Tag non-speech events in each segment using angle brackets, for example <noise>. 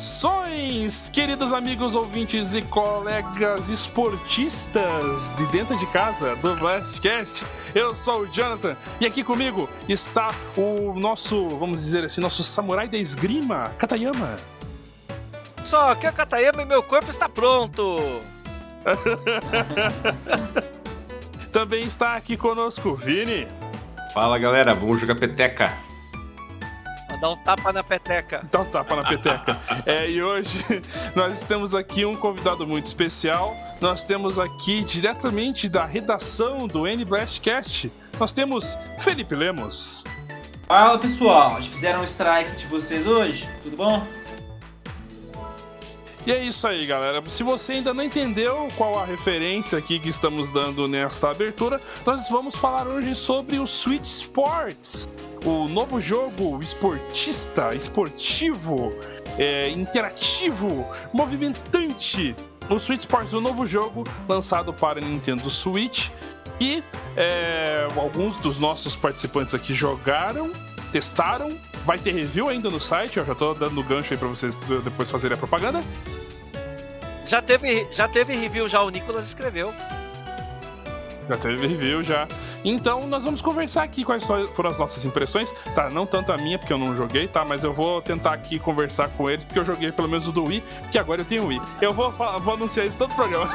Saudações, queridos amigos ouvintes e colegas esportistas de dentro de casa do Blastcast. Eu sou o Jonathan e aqui comigo está o nosso, vamos dizer assim, nosso samurai da esgrima, Katayama. Só que é o Katayama e meu corpo está pronto. <laughs> Também está aqui conosco, Vini. Fala galera, vamos jogar peteca. Dá um tapa na peteca. Dá um tapa na peteca. é, e hoje <laughs> nós temos aqui um convidado muito especial. Nós temos aqui diretamente da redação do N Blastcast. Nós temos Felipe Lemos. Fala pessoal, fizeram um strike de vocês hoje? Tudo bom? E é isso aí, galera. Se você ainda não entendeu qual a referência aqui que estamos dando nesta abertura, nós vamos falar hoje sobre o Switch Sports, o novo jogo esportista, esportivo, é, interativo, movimentante. O Switch Sports, o novo jogo lançado para Nintendo Switch, e é, alguns dos nossos participantes aqui jogaram, testaram Vai ter review ainda no site, eu já tô dando gancho aí pra vocês depois fazerem a propaganda. Já teve, já teve review, já o Nicolas escreveu. Já teve review, já. Então, nós vamos conversar aqui quais foram as nossas impressões. Tá, não tanto a minha, porque eu não joguei, tá? Mas eu vou tentar aqui conversar com eles, porque eu joguei pelo menos o do Wii, que agora eu tenho Wii. Eu vou, vou anunciar isso todo o programa.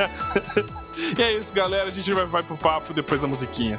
<laughs> e é isso, galera. A gente vai, vai pro papo depois da musiquinha.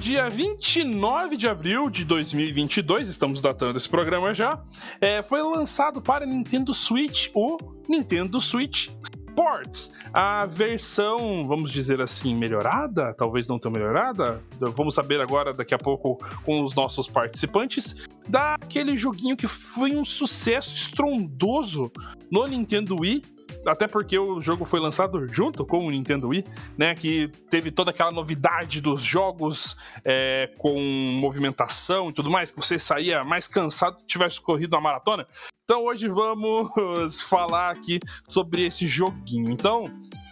Dia 29 de abril de 2022, estamos datando esse programa já, é, foi lançado para Nintendo Switch o Nintendo Switch Sports, a versão, vamos dizer assim, melhorada, talvez não tão melhorada. Vamos saber agora, daqui a pouco, com os nossos participantes, daquele joguinho que foi um sucesso estrondoso no Nintendo Wii até porque o jogo foi lançado junto com o Nintendo Wii, né? Que teve toda aquela novidade dos jogos é, com movimentação e tudo mais, que você saía mais cansado se tivesse corrido a maratona. Então hoje vamos <laughs> falar aqui sobre esse joguinho. Então,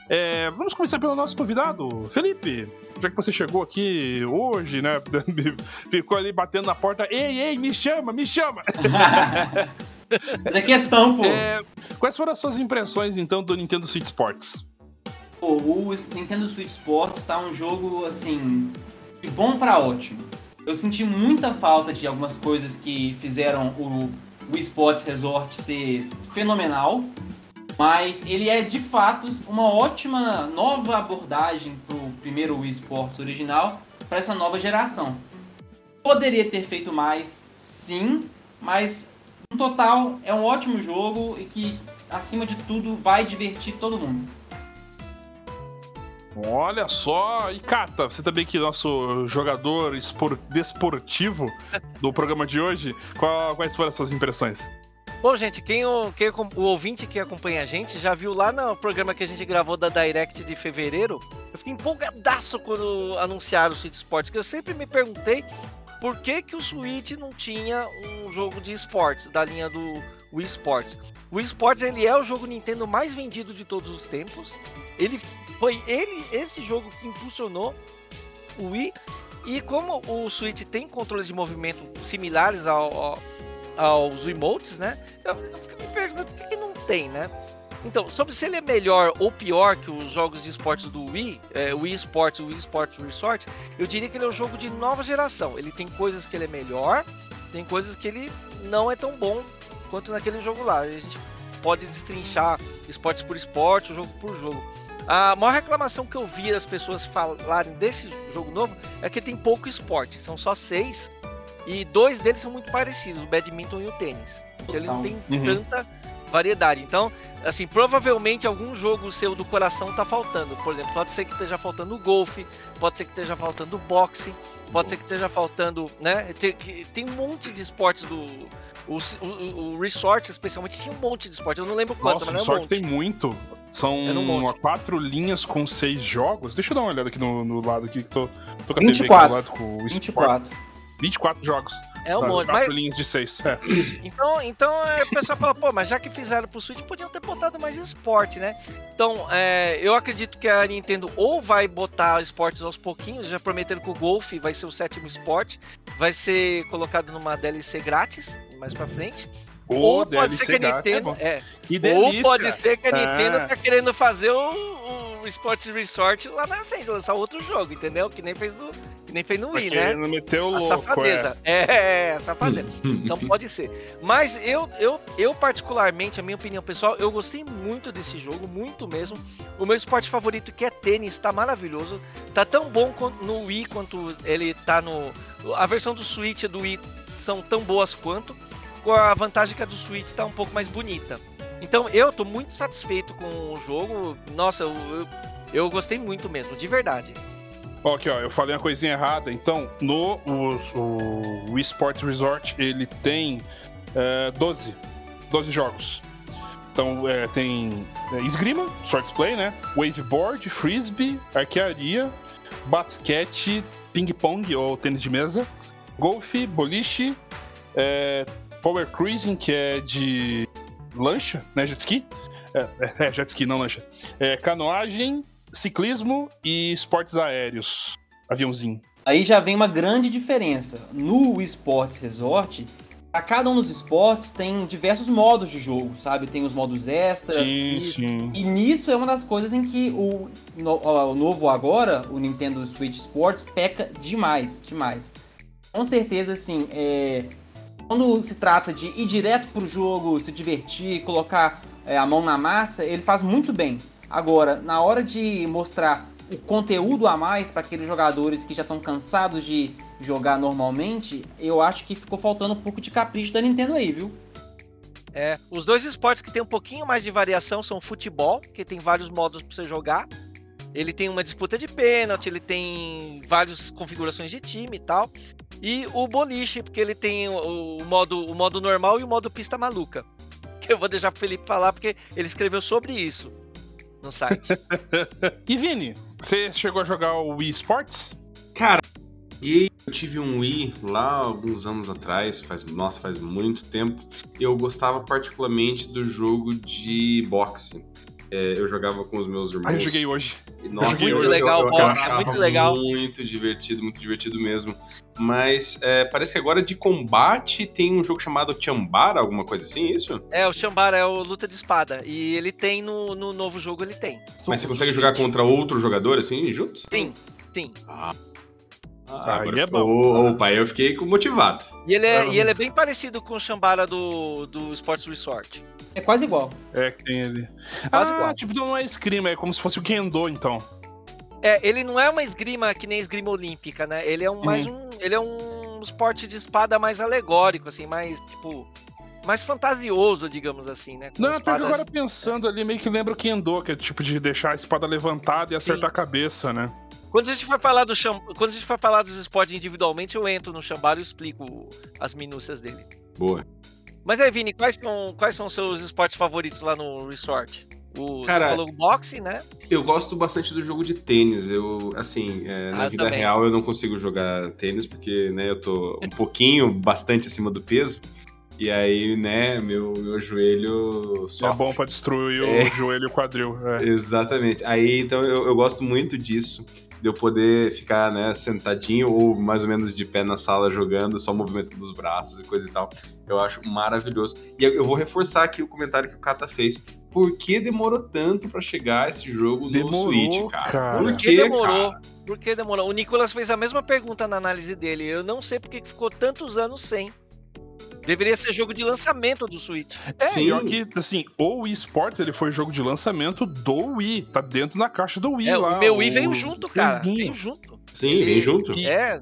é, vamos começar pelo nosso convidado, Felipe. Já que você chegou aqui hoje, né? <laughs> Ficou ali batendo na porta. Ei, ei, me chama, me chama! <laughs> Mas é questão, pô. É, quais foram as suas impressões, então, do Nintendo Switch Sports? Pô, o Nintendo Switch Sports tá um jogo, assim, de bom para ótimo. Eu senti muita falta de algumas coisas que fizeram o Wii Sports Resort ser fenomenal, mas ele é de fato uma ótima nova abordagem pro primeiro Wii Sports original para essa nova geração. Poderia ter feito mais, sim, mas no total, é um ótimo jogo e que, acima de tudo, vai divertir todo mundo. Olha só, e Cata, você também que é nosso jogador espor, desportivo do programa de hoje, qual, quais foram as suas impressões? Bom, gente, quem o, quem, o ouvinte que acompanha a gente já viu lá no programa que a gente gravou da Direct de fevereiro. Eu fiquei empolgadaço quando anunciaram o City Sports, que eu sempre me perguntei por que, que o Switch não tinha um jogo de esportes da linha do Wii Sports? O Wii Sports ele é o jogo Nintendo mais vendido de todos os tempos. Ele foi ele esse jogo que impulsionou o Wii. E como o Switch tem controles de movimento similares ao, ao, aos emotes, né? Eu, eu fico me perguntando por que, que não tem, né? Então, sobre se ele é melhor ou pior que os jogos de esportes do Wii, é, Wii Sports, Wii Sports Resort, eu diria que ele é um jogo de nova geração. Ele tem coisas que ele é melhor, tem coisas que ele não é tão bom quanto naquele jogo lá. A gente pode destrinchar esportes por esporte, jogo por jogo. A maior reclamação que eu vi das pessoas falarem desse jogo novo é que tem pouco esporte, são só seis e dois deles são muito parecidos, o badminton e o tênis. Então ele não tem uhum. tanta variedade. Então, assim, provavelmente algum jogo seu do coração tá faltando. Por exemplo, pode ser que esteja faltando o golfe, pode ser que esteja faltando o boxe, pode ser que esteja faltando, né? Tem, tem um monte de esportes do o, o, o, Resort, especialmente, tinha um monte de esporte. Eu não lembro quanto, Nossa, mas o Resort um tem muito. São um quatro linhas com seis jogos. Deixa eu dar uma olhada aqui no, no lado aqui que tô, tô com a 24. TV aqui do lado com o 24. 24 jogos. É um Tá, monte. quatro Mas, linhas de seis. É. então, então é, o pessoal fala, pô, mas já que fizeram pro Switch, podiam ter botado mais esporte, né? Então, é, eu acredito que a Nintendo ou vai botar esportes aos pouquinhos, já prometeram que o Golf vai ser o sétimo esporte, vai ser colocado numa DLC grátis, mais pra frente. Ou, ou pode ser que a é Nintendo. É, Que ou pode ser que a Nintendo Ah. tá querendo fazer o, o Sports Resort lá na frente, lançar outro jogo, entendeu? Que nem fez no, que nem fez no Wii, né? querendo meter o A louco, safadeza. É, é, safadeza. <laughs> Então pode ser. Mas eu, eu, eu, particularmente, a minha opinião pessoal, eu gostei muito desse jogo, muito mesmo. O meu esporte favorito, que é tênis, tá maravilhoso. Tá tão bom no Wii quanto ele tá no. A versão do Switch e do Wii são tão boas quanto. Com a vantagem que a do Switch tá um pouco mais bonita. Então eu tô muito satisfeito com o jogo. Nossa, eu, eu, eu gostei muito mesmo, de verdade. Aqui, ó, eu falei uma coisinha errada. Então, no o, o Wii Sports Resort, ele tem é, 12. 12 jogos. Então, é, tem é, esgrima, short play, né? Waveboard, frisbee, arquearia, basquete, ping-pong ou tênis de mesa, golfe, boliche, é, power cruising, que é de lancha, né? Jet ski. É, <laughs> é, jet ski, não lancha. É, canoagem, ciclismo e esportes aéreos. Aviãozinho. Aí já vem uma grande diferença. No Wii Sports Resort, a cada um dos esportes tem diversos modos de jogo, sabe? Tem os modos extras. Sim, e, sim. e nisso é uma das coisas em que o, no- o novo agora, o Nintendo Switch Sports, peca demais, demais. Com certeza, assim, é, quando se trata de ir direto pro jogo, se divertir, colocar é, a mão na massa, ele faz muito bem. Agora, na hora de mostrar o conteúdo a mais para aqueles jogadores que já estão cansados de jogar normalmente, eu acho que ficou faltando um pouco de capricho da Nintendo aí, viu? É, os dois esportes que tem um pouquinho mais de variação são o futebol, que tem vários modos para você jogar. Ele tem uma disputa de pênalti, ele tem várias configurações de time e tal. E o boliche, porque ele tem o, o modo, o modo normal e o modo pista maluca. <laughs> Que eu vou deixar pro Felipe falar, porque ele escreveu sobre isso no site. <laughs> E Vini, você chegou a jogar o Wii Sports? Cara, e eu tive um Wii lá alguns anos atrás, faz, nossa, faz muito tempo. E eu gostava particularmente do jogo de boxe. É, eu jogava com os meus irmãos. Ah, eu joguei hoje. Nossa, Muito eu- legal eu, é muito legal. Muito divertido, muito divertido mesmo. Mas é, parece que agora de combate tem um jogo chamado Chambara, alguma coisa assim, isso? é, o Shambara é o luta de espada. E ele tem no, no novo jogo, ele tem. Mas você consegue jogar contra outro jogador assim, juntos? Sim, sim. Ah, Aí agora é bom. Opa, eu fiquei motivado. E ele é, Ah. e ele é bem parecido com o Shambara do, do Sports Resort. É quase igual. É, que tem ele. Quase ah, igual. tipo, não é esgrima, é como se fosse o Kendo, então. É, ele não é uma esgrima que nem esgrima olímpica, né? Ele é um mais um, ele é um esporte de espada mais alegórico, assim, mais tipo mais fantasioso, digamos assim, né? Com Não, porque espadas- agora pensando ali, meio que lembra o Kendo, que é tipo de deixar a espada levantada e acertar a cabeça, né? Quando a gente for falar do cham... quando a gente for falar dos esportes individualmente, eu entro no Shambara e explico as minúcias dele. Boa. Mas aí, Vini, quais são quais são os seus esportes favoritos lá no resort? O, Cara, você falou o boxe, né? Eu gosto bastante do jogo de tênis. Eu, assim, é, na Ah, vida também. real eu não consigo jogar tênis porque, né, eu tô um pouquinho, <laughs> bastante acima do peso. E aí, né, meu, meu joelho É sofre. bom pra destruir É. o joelho e o quadril. É. Exatamente. Aí, então, eu, eu gosto muito disso. De eu poder ficar, né, sentadinho ou mais ou menos de pé na sala jogando, só movimento dos braços e coisa e tal. Eu acho maravilhoso. E eu, vou reforçar aqui o comentário que o Kata fez. Por que demorou tanto pra chegar esse jogo no Demorou, Switch, cara? cara. Por Por que que demorou? cara? Por que demorou? O Nicolas fez a mesma pergunta na análise dele. Eu não sei porque que ficou tantos anos sem. Deveria ser jogo de lançamento do Switch. É, Sim. ó que, assim, o Wii Sports, ele foi jogo de lançamento do Wii. Tá dentro da caixa do Wii É, lá. o meu Wii veio junto, cara. Veio junto. Sim, Ele- vem junto. E- É,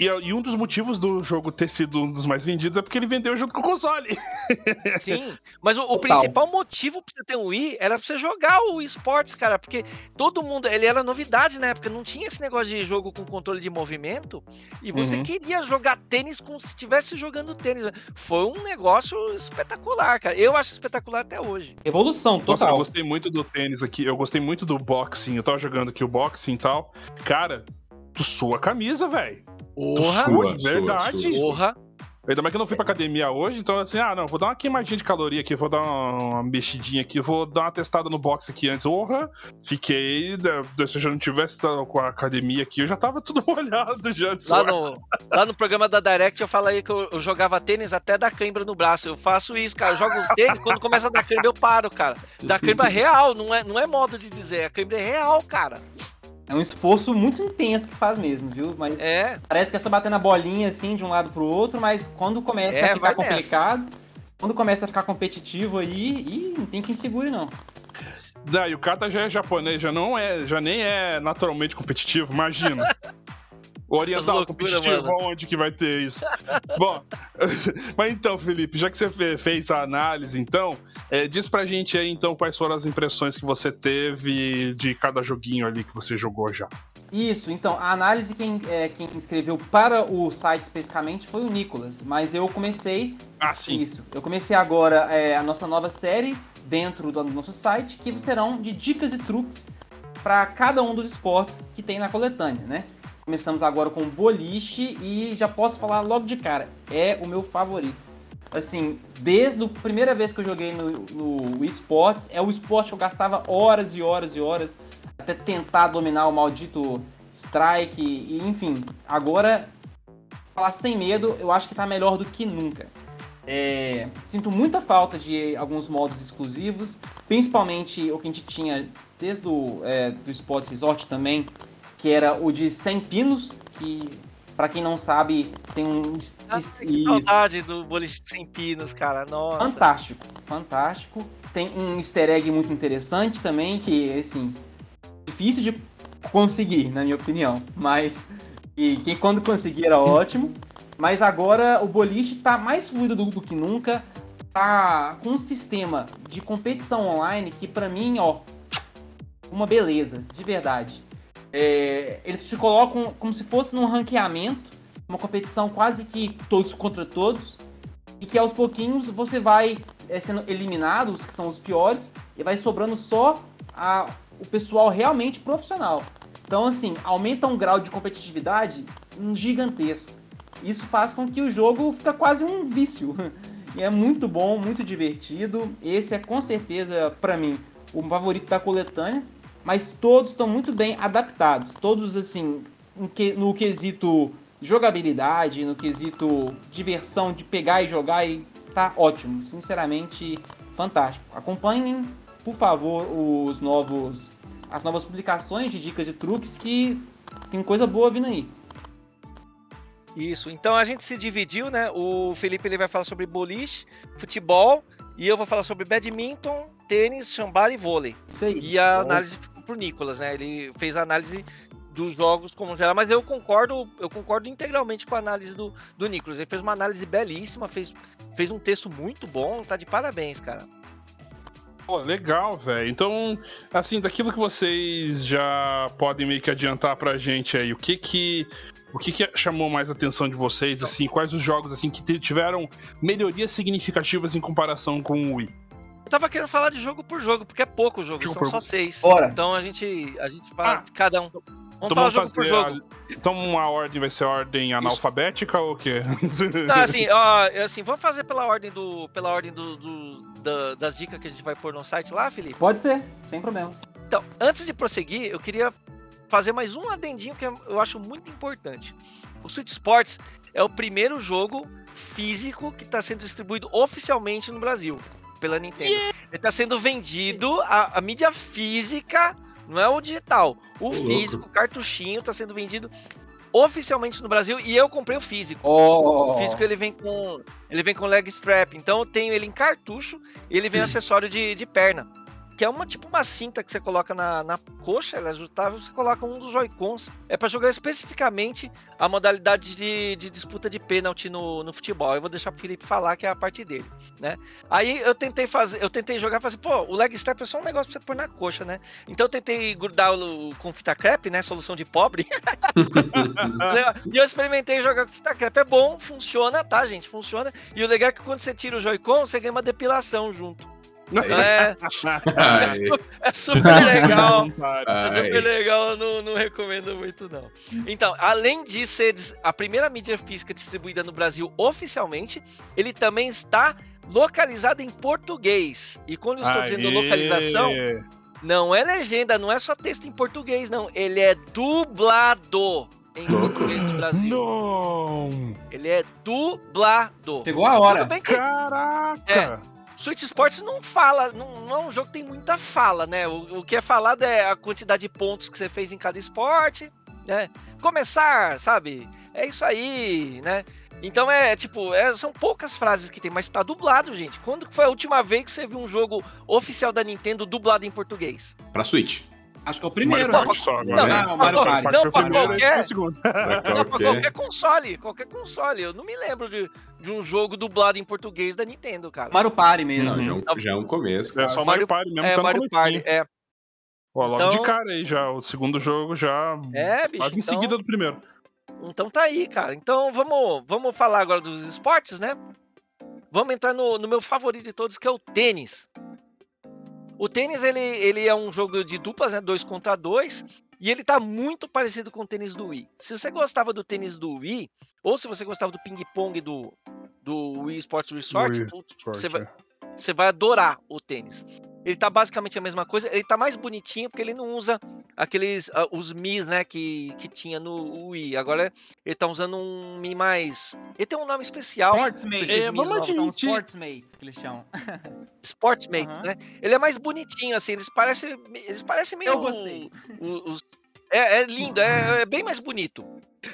E, e um dos motivos do jogo ter sido um dos mais vendidos é porque ele vendeu junto com o console. <laughs> sim. Mas o, o Total. principal motivo pra você ter um Wii era pra você jogar o Wii Sports, cara. Porque todo mundo. Ele era novidade na época. Não tinha esse negócio de jogo com controle de movimento. E você Uhum. queria jogar tênis como se estivesse jogando tênis. Foi um negócio espetacular, cara. Eu acho espetacular até hoje. Evolução, Nossa, eu total. gostei muito do tênis aqui. Eu gostei muito do boxing. Eu tava jogando aqui o boxing e tal. Cara, tu sua camisa, velho. Porra, Sua, verdade. porra. Ainda mais que eu não fui pra academia hoje, então assim, ah, não, vou dar uma queimadinha de caloria aqui, vou dar uma, mexidinha aqui, vou dar uma testada no box aqui antes. Porra, fiquei. da- Se eu já não tivesse com a academia aqui, eu já tava tudo <laughs> molhado já Lá no, lá no programa da Direct eu falei que eu, eu jogava tênis até dar cãibra no braço. Eu faço isso, cara. Eu jogo tênis, quando começa a dar cãibra eu paro, cara. Dá <laughs> cãibra real, não é, não é modo de dizer. A cãibra é real, cara. É um esforço muito intenso que faz mesmo, viu? Mas É, parece que é só bater na bolinha assim de um lado pro outro, mas quando começa É, a ficar vai nessa. complicado, quando começa a ficar competitivo aí, e não tem quem segure não. Daí o Kata já é japonês, já não é, já nem é naturalmente competitivo, imagina. <laughs> O oriental competitivo, mano. onde que vai ter isso? <laughs> Bom, <laughs> mas então, Felipe, já que você fe- fez a análise, então, é, diz pra gente aí, então, quais foram as impressões que você teve de cada joguinho ali que você jogou já. Isso, então, a análise quem, é, quem escreveu para o site especificamente foi o Nicolas, mas eu comecei Ah, sim. Isso. Eu comecei agora é, a nossa nova série dentro do nosso site, que serão de dicas e truques para cada um dos esportes que tem na coletânea, né? Começamos agora com boliche e já posso falar logo de cara, é o meu favorito. Assim, desde a primeira vez que eu joguei no, no Wii Sports, é o esporte que eu gastava horas e horas e horas até tentar dominar o maldito strike e enfim. Agora, falar sem medo, eu acho que tá melhor do que nunca. É, sinto muita falta de alguns modos exclusivos, principalmente o que a gente tinha desde o é, do Resort também, que era o de 100 pinos, que pra quem não sabe tem um Ah, que saudade do boliche sem pinos, cara. Nossa. fantástico, fantástico. Tem um easter egg muito interessante também, que assim, difícil de conseguir, na minha opinião, mas e quem quando conseguir era <laughs> ótimo. Mas agora o boliche tá mais fluido do, do que nunca, tá com um sistema de competição online que pra mim, ó, uma beleza, de verdade. É, eles te colocam como se fosse num ranqueamento, uma competição quase que todos contra todos, e que aos pouquinhos você vai é, sendo eliminado, os que são os piores, e vai sobrando só a- o pessoal realmente profissional. Então, assim, aumenta um grau de competitividade gigantesco. Isso faz com que o jogo fica quase um vício. <laughs> E é muito bom, muito divertido. Esse é com certeza, pra mim, o favorito da coletânea. Mas todos estão muito bem adaptados. Todos, assim, no quesito jogabilidade, no quesito diversão de pegar e jogar, e tá ótimo. Sinceramente, fantástico. Acompanhem, por favor, os novos, as novas publicações de dicas e truques que tem coisa boa vindo aí. Isso. Então a gente se dividiu, né? O Felipe ele vai falar sobre boliche, futebol, e eu vou falar sobre badminton, tênis, chambara e vôlei. Isso aí. E a análise pro Nicolas, né? Ele fez a análise dos jogos como geral, mas eu concordo, eu concordo integralmente com a análise do, do Nicolas. Ele fez uma análise belíssima, fez, fez um texto muito bom, tá de parabéns, cara. Pô, legal, velho. Então, assim, daquilo que vocês já podem meio que adiantar pra gente aí, o que que o que, que chamou mais a atenção de vocês, assim, quais os jogos assim que tiveram melhorias significativas em comparação com o Wii? Eu tava querendo falar de jogo por jogo, porque é pouco jogo, Jogo são por- só seis. Bora. Então a gente, a gente fala Ah. de cada um. Vamos Então falar jogo por jogo. a- Então a ordem vai ser a ordem analfabética ou o quê? Tá, assim, ó, assim, vamos fazer pela ordem do. Pela ordem do, do- da- das dicas que a gente vai pôr no site lá, Felipe? Pode ser, sem problema. Então, antes de prosseguir, eu queria fazer mais um adendinho que eu acho muito importante. O Switch Sports é o primeiro jogo físico que está sendo distribuído oficialmente no Brasil pela Nintendo. Ele está sendo vendido a, a mídia física, não é o digital. O Ô, físico, o cartuchinho, está sendo vendido oficialmente no Brasil e eu comprei o físico. Oh, O físico ele vem com ele vem com leg strap, então eu tenho ele em cartucho e ele vem acessório de, de perna. Que é uma tipo uma cinta que você coloca na, na coxa, ela é ajustável, você coloca um dos Joy-Cons. É para jogar especificamente a modalidade de, de disputa de pênalti no, no futebol. Eu vou deixar pro Felipe falar que é a parte dele, né? Aí eu tentei fazer, eu tentei jogar falei assim, pô, o leg strap é só um negócio pra você pôr na coxa, né? Então eu tentei grudar o, com fita crepe, né? Solução de pobre. <laughs> e eu experimentei jogar com fita crepe. É bom, funciona, tá, gente? Funciona. E o legal é que quando você tira o Joy-Con, você ganha uma depilação junto. É, é, su- é super legal. É super legal, eu não, não recomendo muito, não. Então, além de ser a primeira mídia física distribuída no Brasil oficialmente, ele também está localizado em português. E quando eu estou dizendo Aê. localização, não é legenda, não é só texto em português, não. Ele é dublado em português do Brasil. Não! Ele é dublado. Chegou a hora. Tudo bem que Caraca! Switch Sports não fala, não, não é um jogo que tem muita fala, né? O, o que é falado é a quantidade de pontos que você fez em cada esporte, né? Começar, sabe? É isso aí, né? Então é tipo, é- são poucas frases que tem, mas tá dublado, gente. Quando foi a última vez que você viu um jogo oficial da Nintendo dublado em português? Pra Switch. Acho que é o primeiro, Mario né? Party só agora, Não, né? não, Mario Mario Party. Não, foi o pra primeiro, esse foi qualquer-. Pra Não, pra qualquer- console, qualquer console. Eu não me lembro de, de um jogo dublado em português da Nintendo, cara. Mario Party mesmo. Não, já, é um, já é um começo. É só Mario- Mario Party mesmo, É, tá Mario. Party, é. Ó, logo Então- de cara aí já, o segundo jogo já É, bicho. quase em então- seguida do primeiro. Então tá aí, cara. Então vamos, vamos falar agora dos esportes, né? Vamos entrar no, no meu favorito de todos, que é o tênis. O tênis, ele, ele é um jogo de duplas, né? Dois contra dois. E ele tá muito parecido com o tênis do Wii. Se você gostava do tênis do Wii, ou se você gostava do ping-pong do, do Wii Sports Resort, Wii Sorte, você vai, é. você vai adorar o tênis. Ele tá basicamente a mesma coisa, ele tá mais bonitinho porque ele não usa aqueles ah, os Mi, né, que, que tinha no Wii. Agora ele tá usando um Mi mais. Ele tem um nome especial, Sportsmates. É, vamos são admitir- Sportsmates, que eles chamam. <laughs> Sportsmate, Aham. né? Ele é mais bonitinho, assim, eles parecem. Eles parecem meio. Eu gostei. o- os- é, é lindo, é, é bem mais bonito.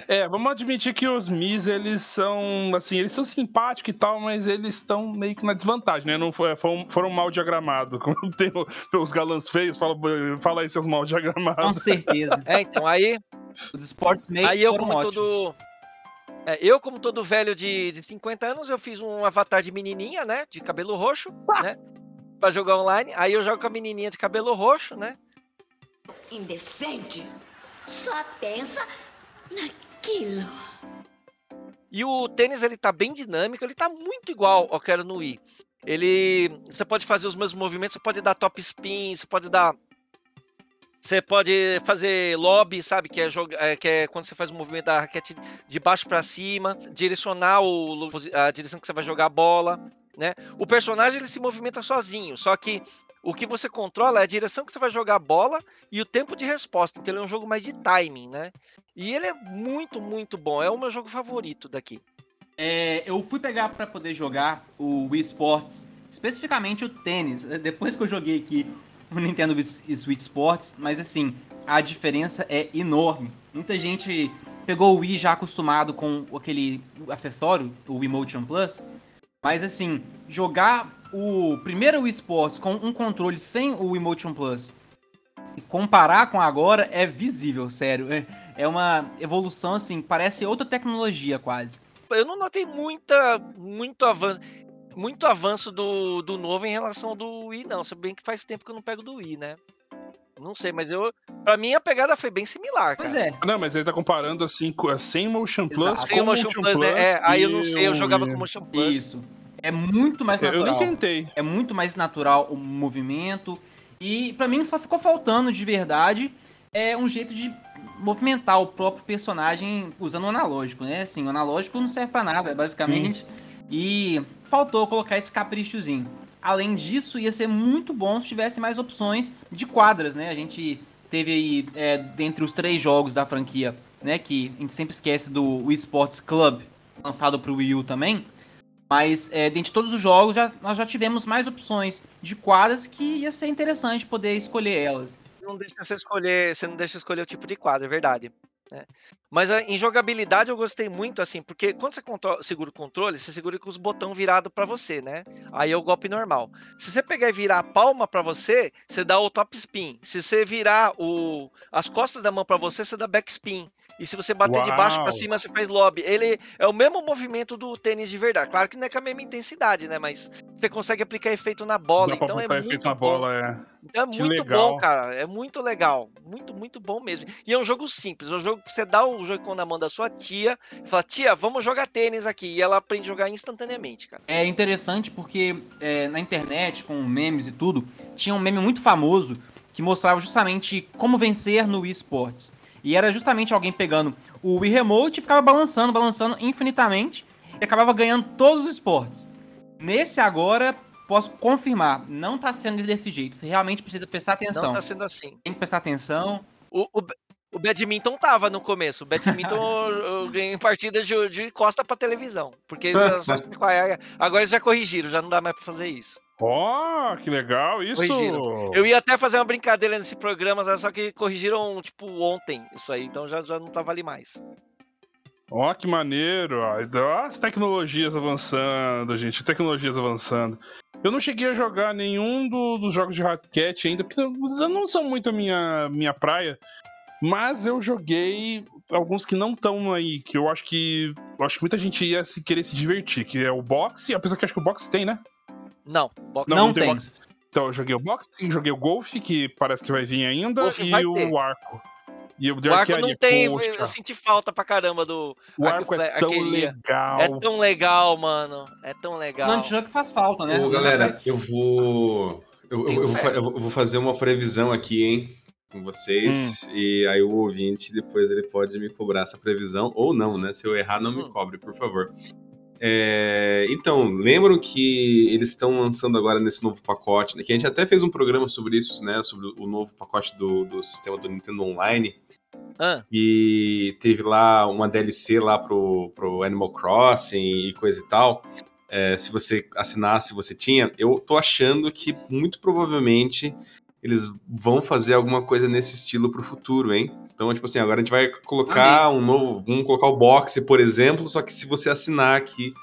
É, vamos admitir que os Mis, eles são, assim, eles são simpáticos e tal, mas eles estão meio que na desvantagem, né? Não foi, foram, foram mal diagramados. <laughs> Como tem o- os galãs feios, fala, fala aí seus mal Com diagramados. certeza. É, então, aí, Os Sportsmates aí eu, foram como ótimos. todo. é, eu, como todo velho de, de 50 anos, eu fiz um avatar de menininha, né? De cabelo roxo, né? Pra jogar online. Aí eu jogo com a menininha de cabelo roxo, né? Indecente. Só pensa naquilo. E o tênis ele tá bem dinâmico, ele tá muito igual ao que era no Wii. Ele, você pode fazer os mesmos movimentos, você pode dar top spin, você pode dar você pode fazer lobby, sabe, que é, joga, é, que é quando você faz o movimento da raquete de baixo para cima, direcionar o, a direção que você vai jogar a bola, né? O personagem ele se movimenta sozinho, só que o que você controla é a direção que você vai jogar a bola e o tempo de resposta. Então ele é um jogo mais de timing, né? E ele é muito, muito bom. É o meu jogo favorito daqui. É, eu fui pegar pra poder jogar o Wii Sports, especificamente o tênis. é, Depois que eu joguei aqui o Nintendo Switch Sports, mas assim, a diferença é enorme. Muita gente pegou o Wii já acostumado com aquele acessório, o Wii Motion Plus, mas assim, jogar o primeiro Wii Sports com um controle sem o Wii Motion Plus e comparar com agora é visível, sério. É, é uma evolução assim, parece outra tecnologia quase. Eu não notei muita, muito avanço, muito avanço do, do novo em relação ao do Wii, não. Se bem que faz tempo que eu não pego do Wii, né? Não sei, mas eu, para mim a pegada foi bem similar, cara. Pois é. Não, mas ele tá comparando assim, com- sem Motion Plus, Exato. Sem o com Motion Plus, né? É, aí eu não sei, eu jogava com o Motion Plus. Isso. É muito mais Eu natural. nem tentei. É muito mais natural o movimento. E pra mim só ficou faltando de verdade é um jeito de movimentar o próprio personagem usando o analógico, né? Assim, o analógico não serve pra nada, basicamente. E faltou colocar esse caprichozinho. Além disso, ia ser muito bom se tivesse mais opções de quadras, né? A gente teve aí, é, dentre os três jogos da franquia, né? Que a gente sempre esquece do Wii Sports Club, lançado pro Wii U também. Mas é, dentre todos os jogos, já, nós já tivemos mais opções de quadras que ia ser interessante poder escolher elas. Não deixa você escolher, você não deixa escolher o tipo de quadro, é verdade. né? Mas ah, em jogabilidade eu gostei muito, assim, porque quando você segura o controle, você segura com os botões virados pra você, né? Aí é o golpe normal. Se você pegar e virar a palma pra você, você dá o top spin. Se você virar o, as costas da mão pra você, você dá back spin. E se você bater de baixo pra Uau. cima, você faz lobby. Ele é o mesmo movimento do tênis de verdade. Claro que não é com a mesma intensidade, né? Mas você consegue aplicar efeito na bola. Dá então é botar efeito na bom. bola, é. Então é Que muito legal. bom, cara. É muito legal. Muito, muito bom mesmo. E é um jogo simples. É um jogo que você dá o o Joy-Con na mão da sua tia e fala, tia, vamos jogar tênis aqui. E ela aprende a jogar instantaneamente, cara. É interessante porque é, na internet, com memes e tudo, tinha um meme muito famoso que mostrava justamente como vencer no Wii Sports. E era justamente alguém pegando o Wii Remote e ficava balançando, balançando infinitamente e acabava ganhando todos os esportes. Nesse agora, posso confirmar, não tá sendo desse jeito. Você realmente precisa prestar atenção. Não tá sendo assim. Tem que prestar atenção. O, o, o badminton tava no começo. O badminton eu, ganhei partida de, de costa pra televisão. Porque <laughs> só, agora eles já corrigiram, já não dá mais pra fazer isso. Ó, oh, que legal isso! Corrigiram. Eu ia até fazer uma brincadeira nesse programa, só que corrigiram, tipo, ontem isso aí, então já, já não tava ali mais. Ó, oh, que maneiro! As tecnologias avançando, gente, tecnologias avançando. Eu não cheguei a jogar nenhum do, dos jogos de raquete ainda, porque não são muito a minha, minha praia. Mas eu joguei alguns que não estão aí, que eu acho que. Eu acho que muita gente ia se querer se divertir, que é o boxe, apesar que acho que o boxe tem, né? Não, boxe não, não, tem. tem. Então eu joguei o boxe, joguei o golfe, que parece que vai vir ainda, e o ter. arco. E o, o arco não tem, poxa. eu senti falta pra caramba do O arco, arco é tão legal. É tão legal, mano. É tão legal. Não, que faz falta, né? Ô, galera, eu vou eu, eu, eu, vou, eu, vou, fazer uma previsão aqui, hein? Com vocês. Hum. E aí o ouvinte depois ele pode me cobrar essa previsão. Ou não, né? Se eu errar, não me hum. cobre, por favor. É, então, lembram que eles estão lançando agora nesse novo pacote, né, que a gente até fez um programa sobre isso, né? Sobre o novo pacote do, do sistema do Nintendo Online. Ah. E teve lá uma DLC lá pro, pro Animal Crossing e coisa e tal. É, se você assinasse, você tinha. Eu tô achando que muito provavelmente eles vão fazer alguma coisa nesse estilo pro futuro, hein? Então, tipo assim, agora a gente vai colocar Amém. um novo. Vamos colocar o boxe, por exemplo, só que se você assinar aqui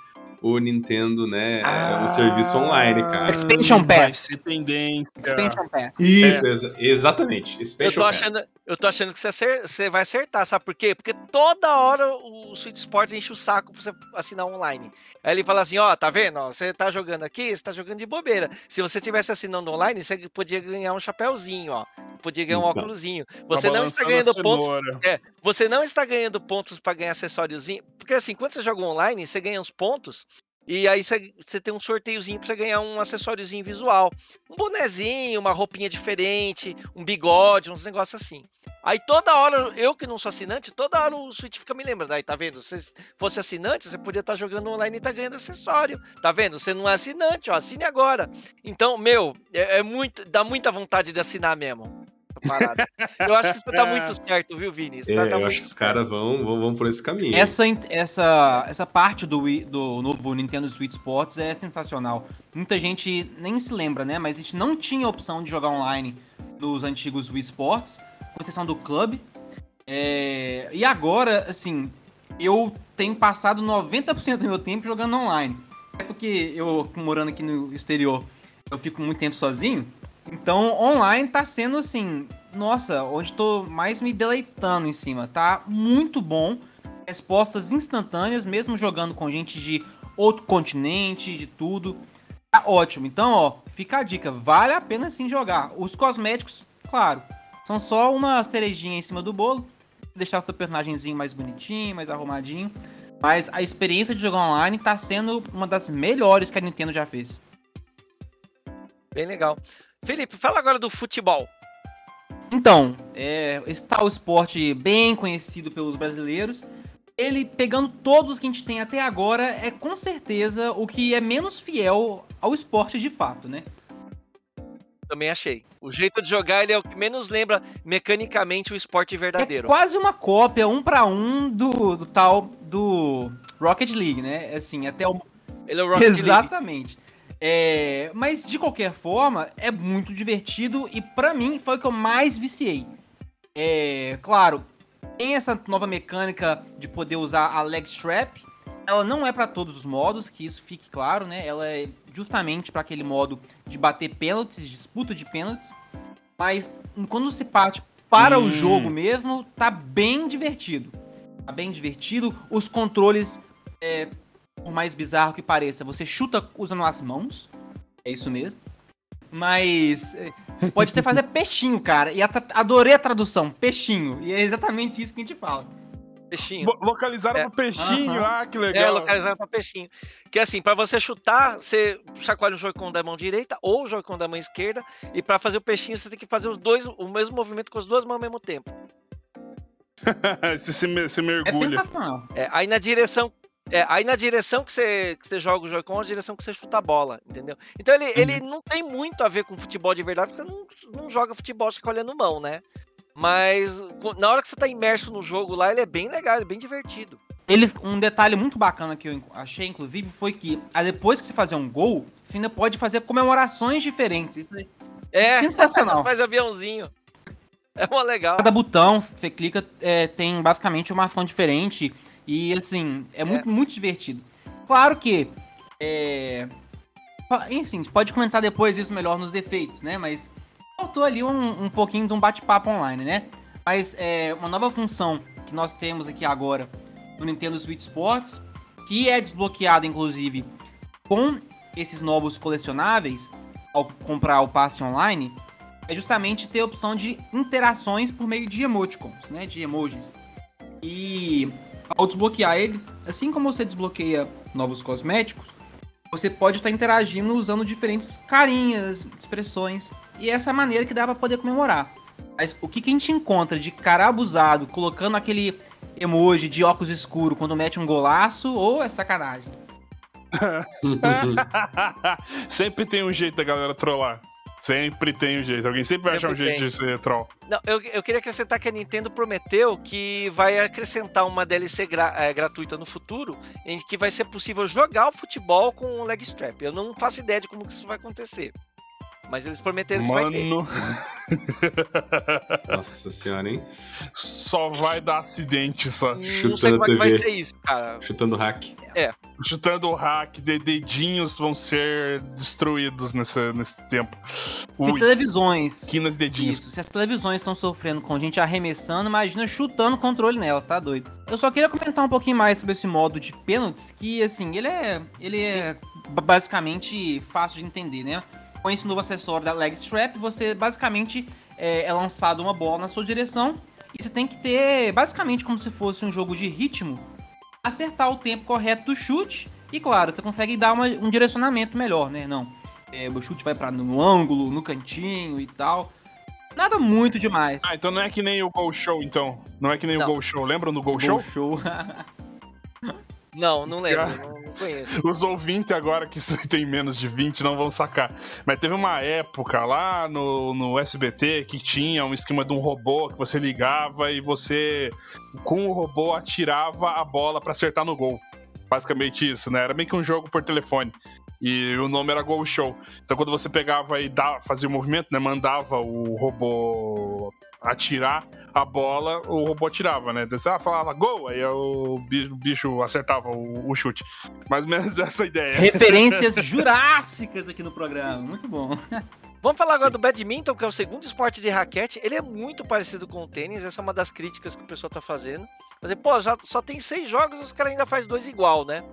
o Nintendo, né? Ah, o serviço online, cara. Expansion Pass. Expansion Pass. Isso, é. exa exatamente. Expansion eu tô achando, Pass. Eu tô achando que você, você vai acertar, sabe por quê? Porque toda hora o Switch Sports enche o saco pra você assinar online. Aí ele fala assim, ó, tá vendo? você tá jogando aqui, você tá jogando de bobeira. Se você tivesse assinando online, você podia ganhar um chapéuzinho, ó. Podia ganhar um então, óculosinho. Você tá não está ganhando pontos. É, você não está ganhando pontos para ganhar acessóriozinho. Porque assim, quando você joga online, você ganha uns pontos e aí você tem um sorteiozinho pra você ganhar um acessóriozinho visual. Um bonezinho, uma roupinha diferente, um bigode, uns negócios assim. Aí toda hora, eu que não sou assinante, toda hora o Switch fica me lembrando. Aí, tá vendo? Se fosse assinante, você podia estar tá jogando online e tá ganhando acessório. Tá vendo? Você não é assinante, ó, assine agora. Então, meu, é, é muito. dá muita vontade de assinar mesmo parada. Eu acho que você tá muito certo, viu, Vini? Tá, é, tá eu acho que os caras vão, vão, vão por esse caminho. Essa, essa, essa parte do, do novo Nintendo Switch Sports é sensacional. Muita gente nem se lembra, né? Mas a gente não tinha opção de jogar online nos antigos Wii Sports, com exceção do Club. É... E agora, assim, eu tenho passado 90% do meu tempo jogando online. É porque eu, morando aqui no exterior, eu fico muito tempo sozinho. Então, online tá sendo assim, nossa, onde tô mais me deleitando em cima. Tá muito bom. Respostas instantâneas, mesmo jogando com gente de outro continente, de tudo. Tá ótimo. Então, ó, fica a dica, vale a pena sim jogar. Os cosméticos, claro, são só uma cerejinha em cima do bolo. Deixar o seu personagemzinho mais bonitinho, mais arrumadinho. Mas a experiência de jogar online tá sendo uma das melhores que a Nintendo já fez. Bem legal. Felipe, fala agora do futebol. Então, é, está o esporte bem conhecido pelos brasileiros. Ele, pegando todos que a gente tem até agora, é com certeza o que é menos fiel ao esporte de fato, né? Também achei. O jeito de jogar ele é o que menos lembra mecanicamente o esporte verdadeiro. É quase uma cópia, um para um, do, do, tal do Rocket League, né? Assim, até o. Ele é o Rocket Exatamente. League. É, mas de qualquer forma, é muito divertido e para mim foi o que eu mais viciei. É, claro, tem essa nova mecânica de poder usar a leg strap. Ela não é para todos os modos, que isso fique claro, né? Ela é justamente para aquele modo de bater pênaltis, disputa de pênaltis. Mas quando se parte para hum. o jogo mesmo, tá bem divertido. Tá bem divertido. Os controles é, por mais bizarro que pareça, você chuta usando as mãos. É isso mesmo. Mas eh, você pode até fazer peixinho, cara. E adorei a tradução, peixinho. E é exatamente isso que a gente fala. Peixinho. Bo- Localizaram É. pro peixinho, Aham. ah, que É, legal. localizado pra peixinho. Que assim, pra você chutar, você chacoalha o Joy-Con da mão direita ou o Joy-Con da mão esquerda. E pra fazer o peixinho, você tem que fazer os dois, o mesmo movimento com as duas mãos ao mesmo tempo. <laughs> você, se, se É mergulha. sensacional. É, aí na direção. É, aí na direção que você, que você joga o Joy-Con, é a direção que você chuta a bola, entendeu? Então ele, ele não tem muito a ver com futebol de verdade, porque você não, não joga futebol chacoalhando mão, né? Mas na hora que você tá imerso no jogo lá, ele é bem legal, ele é bem divertido. Ele, um detalhe muito bacana que eu achei, inclusive, foi que ah, depois que você fazer um gol, você ainda pode fazer comemorações diferentes. Isso aí. É, Sensacional. <laughs> faz aviãozinho. É uma legal. Cada botão você clica é, tem basicamente uma ação diferente. E assim, é muito, muito divertido. Claro que. É... Enfim, a gente pode comentar depois isso melhor nos defeitos, né? Mas faltou ali um, um pouquinho de um bate-papo online, né? Mas é uma nova função que nós temos aqui agora no Nintendo Switch Sports, que é desbloqueada inclusive com esses novos colecionáveis ao comprar o passe online, é justamente ter a opção de interações por meio de emoticons, né? De emojis. E ao desbloquear ele, assim como você desbloqueia novos cosméticos, você pode estar interagindo usando diferentes carinhas, expressões. E essa é a maneira que dá pra poder comemorar. Mas o que, que a gente encontra de cara abusado, colocando aquele emoji de óculos escuro quando mete um golaço, ou é sacanagem? <laughs> <laughs> sempre tem um jeito da galera trollar. Sempre tem um jeito. Alguém sempre vai achar um Sempre jeito tem. de ser troll. Não, eu, eu queria acrescentar que a Nintendo prometeu que vai acrescentar uma DLC gra- eh, gratuita no futuro, em que vai ser possível jogar o futebol com o leg strap. Eu não faço ideia de como que isso vai acontecer. Mas eles prometeram que vai ter. Mano, <laughs> Nossa senhora, hein? só vai dar acidente só. Não Chutando sei como é que vai TV. ser isso, cara. Chutando hack. Chutando o hack, de dedinhos vão ser destruídos nesse, nesse tempo. Ui, televisões. quinas dedinhos. Isso, se as televisões estão sofrendo com gente arremessando, imagina chutando o controle nela, tá doido. Eu só queria comentar um pouquinho mais sobre esse modo de pênaltis, que assim, ele é. Ele é ba- basicamente fácil de entender, né? Com esse novo acessório da Leg Strap, você basicamente é, é lançado uma bola na sua direção e você tem que ter, basicamente, como se fosse um jogo de ritmo, acertar o tempo correto do chute. E claro, você consegue dar uma- um direcionamento melhor, né? Não. É, o chute vai para no ângulo, no cantinho e tal. Nada muito demais. Ah, então não é que nem o Gol Show, então. Não é que nem Não. o Gol Show. Lembram do Gol Gol Show? show. <laughs> Não, não lembro, não, não conheço. <laughs> Os ouvintes agora que <laughs> tem menos de 20 não vão sacar. Mas teve uma época lá no, no SBT que tinha um esquema de um robô que você ligava e você, com o robô, atirava a bola pra acertar no gol. Basicamente isso, né? Era meio que um jogo por telefone. E o nome era Gol Show. Então quando você pegava e dava, fazia o movimento, né? Mandava o robô atirar a bola, o robô atirava, né? Então você ah, falava gol, aí o bicho, o bicho acertava o, o chute. Mais ou menos <laughs> essa ideia. Referências jurássicas aqui no programa. Muito bom. Vamos falar agora do badminton, que é o segundo esporte de raquete. Ele é muito parecido com o tênis, essa é uma das críticas que o pessoal tá fazendo. Mas, pô, já só tem seis jogos e os caras ainda faz dois igual, né?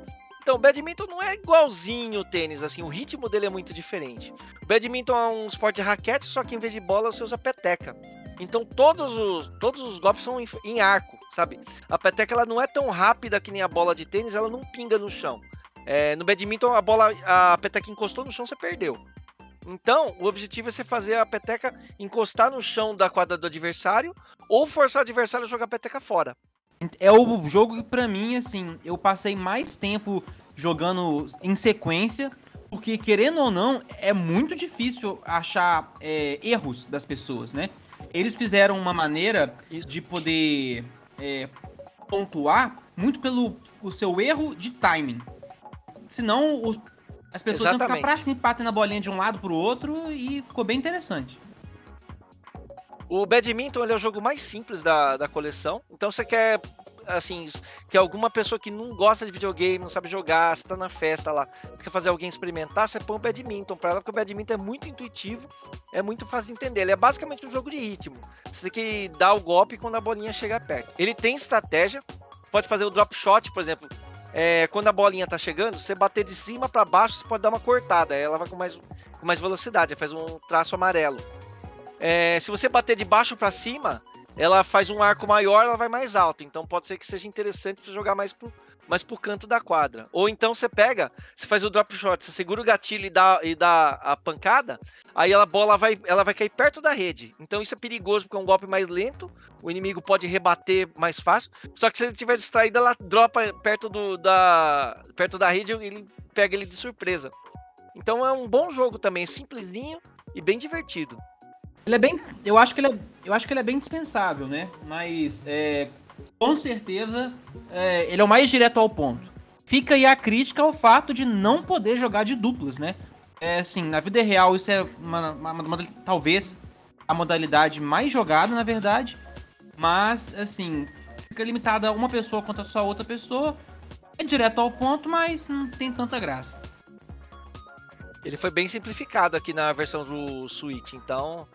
Então, o badminton não é igualzinho o tênis, assim, o ritmo dele é muito diferente. O badminton é um esporte de raquete, só que em vez de bola você usa peteca. Então todos os, todos os golpes são em, em arco, sabe? A peteca ela não é tão rápida que nem a bola de tênis, ela não pinga no chão. É, no badminton a bola, a peteca encostou no chão, você perdeu. Então, o objetivo é você fazer a peteca encostar no chão da quadra do adversário ou forçar o adversário a jogar a peteca fora. É o jogo que, pra mim, assim, eu passei mais tempo jogando em sequência, porque, querendo ou não, é muito difícil achar é, erros das pessoas, né? Eles fizeram uma maneira de poder é, pontuar muito pelo o seu erro de timing. Senão, o- as pessoas iam ficar Exatamente. pra cima, batendo a bolinha de um lado pro outro, e ficou bem interessante. O badminton é o jogo mais simples da, da coleção. Então você quer, assim, que alguma pessoa que não gosta de videogame, não sabe jogar, você tá na festa lá, quer fazer alguém experimentar, você põe o badminton pra ela, porque o badminton é muito intuitivo, é muito fácil de entender. Ele é basicamente um jogo de ritmo. Você tem que dar o golpe quando a bolinha chegar perto. Ele tem estratégia, pode fazer o drop shot, por exemplo. É, quando a bolinha tá chegando, você bater de cima pra baixo, você pode dar uma cortada. Ela vai com mais, com mais velocidade, faz um traço amarelo. É, se você bater de baixo para cima, ela faz um arco maior, ela vai mais alto. Então pode ser que seja interessante para jogar mais pro, mais pro canto da quadra. Ou então você pega, você faz o drop shot, você segura o gatilho e dá, e dá a pancada, aí a bola vai, ela vai cair perto da rede. Então isso é perigoso porque é um golpe mais lento, o inimigo pode rebater mais fácil. Só que se ele tiver distraído, ela dropa perto, do, da, perto da rede e ele pega ele de surpresa. Então é um bom jogo também, simplesinho e bem divertido. Ele é bem. Eu acho que ele é, eu acho que ele é bem dispensável, né? Mas é, com certeza é, ele é o mais direto ao ponto. Fica aí a crítica ao fato de não poder jogar de duplas, né? É assim, na vida real isso é uma, uma, uma, talvez a modalidade mais jogada, na verdade. Mas, assim, fica limitada a uma pessoa contra só outra pessoa. É direto ao ponto, mas não tem tanta graça. Ele foi bem simplificado aqui na versão do Switch, então.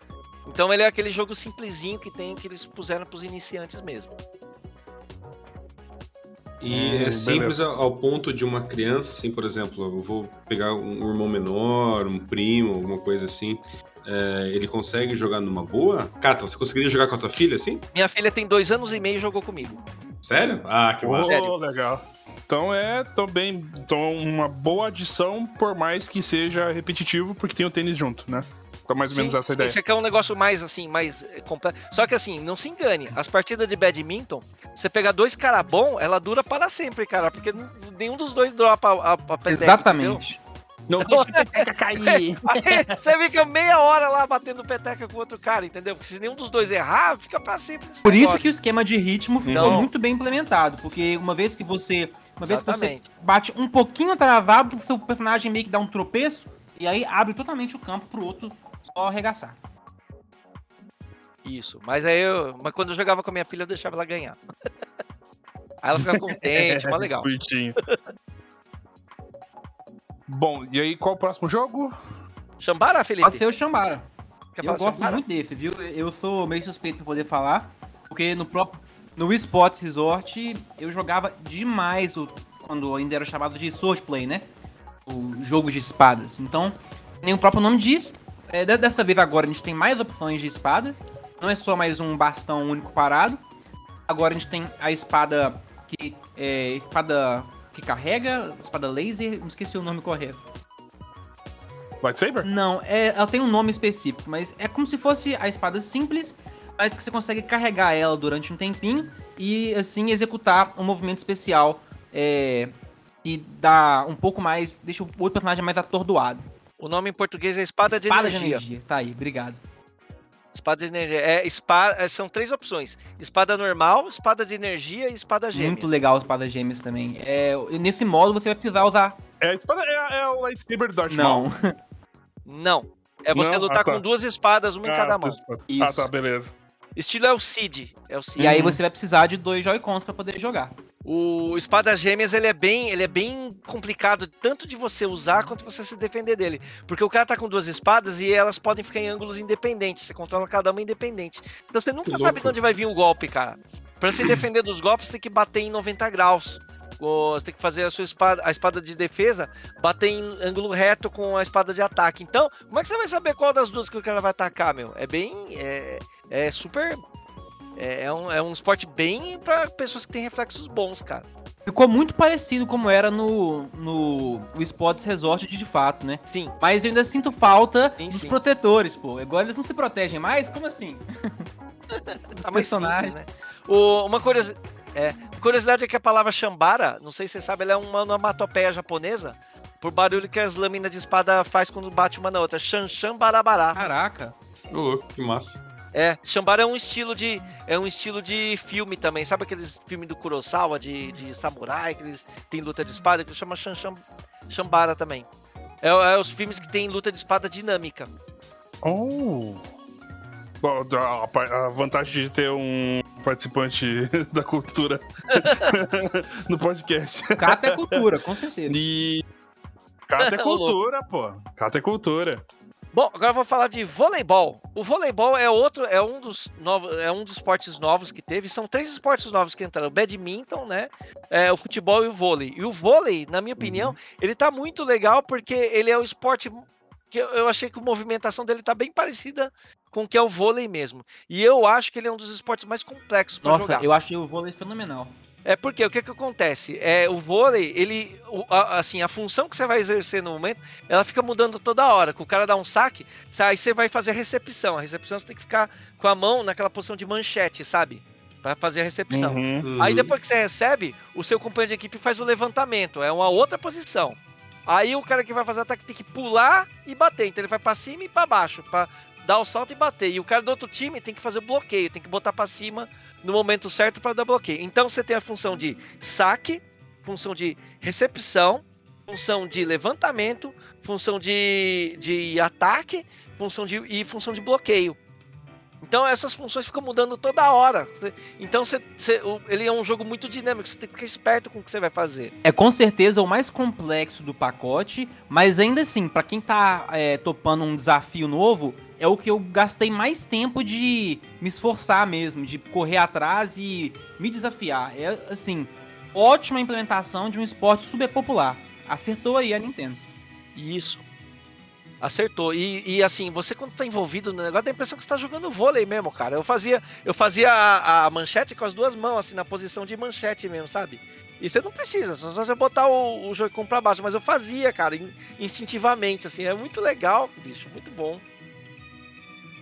Então ele é aquele jogo simplesinho que tem que eles puseram para os iniciantes mesmo. E hum, é simples beleza. ao ponto de uma criança, assim, por exemplo, eu vou pegar um irmão menor, um primo, alguma coisa assim. É, ele consegue jogar numa boa? Cata, você conseguiria jogar com a tua filha assim? Minha filha tem dois anos e meio e jogou comigo. Sério? Ah, que massa. Oh, legal. Então é também então, uma boa adição, por mais que seja repetitivo, porque tem o tênis junto, né? Então mais ou menos essa ideia. Esse aqui é um negócio mais assim, mais eh, completo. Só que assim, não se engane, as partidas de badminton, você pegar dois cara bom, ela dura para sempre, cara, porque nenhum dos dois dropa a, a, peteca, Exatamente. Entendeu? Não deixa a peteca <laughs> cair. você fica meia hora lá batendo peteca com outro cara, entendeu? Porque se nenhum dos dois errar, fica pra sempre. Por negócio. isso que o esquema de ritmo ficou então... muito bem implementado. Porque uma vez que você. Uma vez Exatamente. que você bate um pouquinho travado, o seu personagem meio que dá um tropeço, e aí abre totalmente o campo pro outro só arregaçar. Isso. Mas aí eu. Mas quando eu jogava com a minha filha, eu deixava ela ganhar. <laughs> aí ela ficava contente, mó <laughs> legal. Bonitinho. Bom, e aí qual o próximo jogo? Chambara, Felipe? Pode ser o Chambara. Quer eu gosto muito desse, viu? Eu sou meio suspeito pra poder falar, porque no próprio no Sports Resort eu jogava demais o, quando ainda era chamado de Swordplay, né? O jogo de espadas. Então, nem o próprio nome diz, é, dessa vez agora a gente tem mais opções de espadas. Não é só mais um bastão único parado. Agora a gente tem a espada que é espada que carrega, espada laser, não esqueci o nome correto. Lightsaber? Não, é, ela tem um nome específico, mas é como se fosse a espada simples, mas que você consegue carregar ela durante um tempinho e assim executar um movimento especial é, que dá um pouco mais, deixa o outro personagem mais atordoado. O nome em português é Espada, espada de, energia. de Energia. Tá aí, obrigado. Espada de energia. É, espada, é, são três opções: espada normal, espada de energia e espada gêmeas. Muito legal a espada gêmeas também. É, nesse modo você vai precisar usar. É a espada é, é o lightsaber do Darth Não. Não. É você Não? lutar ah, tá. com duas espadas, uma ah, em cada mão. Isso. Ah, tá, beleza. Estilo é o Cid. É o Cid. E aí você vai precisar de dois Joy-Cons para poder jogar. O Espada Gêmeas ele é bem, ele é bem complicado tanto de você usar quanto você se defender dele, porque o cara tá com duas espadas e elas podem ficar em ângulos independentes, você controla cada uma independente. Então você nunca sabe de onde vai vir o golpe, cara. Para se defender dos golpes, tem que bater em 90 graus. Você tem que fazer a sua espada, a espada de defesa, bater em ângulo reto com a espada de ataque. Então, como é que você vai saber qual das duas que o cara vai atacar, meu? É bem, é, é super é, é, um, é um esporte bem para pessoas que têm reflexos bons, cara. Ficou muito parecido como era no, no o Sports Resort de, de fato, né? Sim. Mas eu ainda sinto falta sim, dos sim. protetores, pô. Agora eles não se protegem mais? Como assim? <laughs> tá mais personagens. Simples, né? O, uma curiosidade, é, curiosidade é que a palavra Shambara, não sei se você sabe, ela é uma onomatopeia japonesa por barulho que as lâminas de espada faz quando bate uma na outra. Shan, shan, barabará. Caraca. Ô, louco, que massa. É, Shambara é um estilo de é um estilo de filme também. Sabe aqueles filmes do Kurosawa de, de samurai, que eles têm luta de espada, que chama Sham, Sham, Shambara também. É, é, os filmes que tem luta de espada dinâmica. Oh. A, a vantagem de ter um participante <laughs> da cultura <laughs> no podcast. Cata é cultura, com certeza. E Cata é cultura, pô. Cata é cultura. Bom, agora eu vou falar de voleibol. O voleibol é outro, é um dos novos, é um dos esportes novos que teve. São três esportes novos que entraram: o badminton, né? É, o futebol e o vôlei. E o vôlei, na minha opinião, uhum. ele tá muito legal porque ele é o esporte que eu, achei que a movimentação dele tá bem parecida com o que é o vôlei mesmo. E eu acho que ele é um dos esportes mais complexos Nossa, jogar. eu achei o vôlei fenomenal. É porque o que que acontece? É, o vôlei, ele, o- a- assim, a função que você vai exercer no momento, ela fica mudando toda hora. Que o cara dá um saque, sa- aí você vai fazer a recepção. A recepção você tem que ficar com a mão naquela posição de manchete, sabe? Pra fazer a recepção. Uhum. Aí depois que você recebe, o seu companheiro de equipe faz o levantamento, é uma outra posição. Aí o cara que vai fazer o ataque tem que pular e bater, então ele vai pra cima e pra baixo, pra dar o salto e bater. E o cara do outro time tem que fazer o bloqueio, tem que botar pra cima no momento certo pra dar bloqueio. Então você tem a função de saque, função de recepção, função de levantamento, função de, de ataque, função de e função de bloqueio. Então essas funções ficam mudando toda hora. Então você, você- ele é um jogo muito dinâmico, você tem que ficar esperto com o que você vai fazer. É com certeza o mais complexo do pacote, mas ainda assim, pra quem tá é, topando um desafio novo, é o que eu gastei mais tempo de me esforçar mesmo, de correr atrás e me desafiar. É assim, ótima implementação de um esporte super popular. Acertou aí a Nintendo. Isso. Acertou. E, e, assim, você quando tá envolvido no negócio, dá a impressão que você tá jogando vôlei mesmo, cara. Eu fazia, eu fazia a, a manchete com as duas mãos, assim, na posição de manchete mesmo, sabe? E você não precisa, só você botar o, o Joy-Con pra baixo. Mas eu fazia, cara, in- instintivamente, assim. É muito legal, bicho, muito bom.